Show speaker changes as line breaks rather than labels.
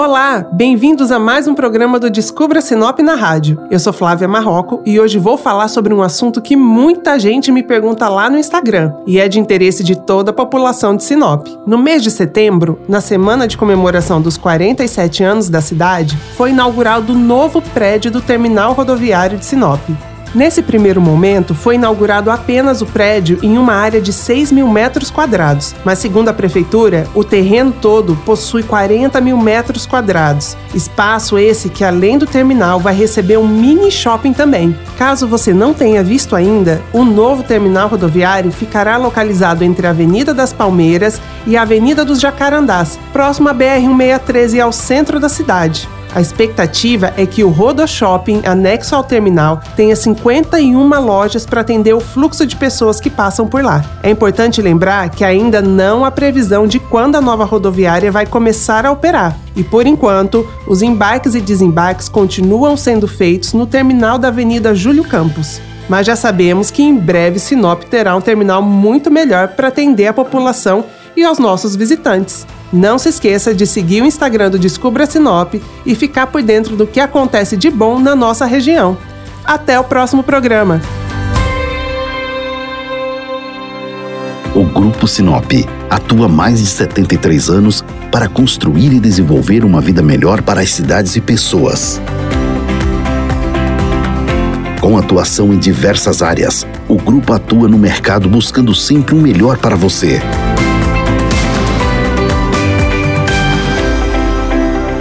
Olá, bem-vindos a mais um programa do Descubra Sinop na rádio. Eu sou Flávia Marroco e hoje vou falar sobre um assunto que muita gente me pergunta lá no Instagram e é de interesse de toda a população de Sinop. No mês de setembro, na semana de comemoração dos 47 anos da cidade, foi inaugurado o novo prédio do Terminal Rodoviário de Sinop. Nesse primeiro momento, foi inaugurado apenas o prédio em uma área de 6 mil metros quadrados, mas segundo a prefeitura, o terreno todo possui 40 mil metros quadrados. Espaço esse que, além do terminal, vai receber um mini shopping também. Caso você não tenha visto ainda, o novo terminal rodoviário ficará localizado entre a Avenida das Palmeiras e a Avenida dos Jacarandás, próximo à BR-163 e ao centro da cidade. A expectativa é que o Rodo Shopping, anexo ao terminal, tenha 51 lojas para atender o fluxo de pessoas que passam por lá. É importante lembrar que ainda não há previsão de quando a nova rodoviária vai começar a operar. E por enquanto, os embarques e desembarques continuam sendo feitos no terminal da Avenida Júlio Campos mas já sabemos que em breve Sinop terá um terminal muito melhor para atender a população e aos nossos visitantes. Não se esqueça de seguir o Instagram do Descubra Sinop e ficar por dentro do que acontece de bom na nossa região. Até o próximo programa.
O Grupo Sinop atua mais de 73 anos para construir e desenvolver uma vida melhor para as cidades e pessoas. Com atuação em diversas áreas, o grupo atua no mercado buscando sempre o melhor para você.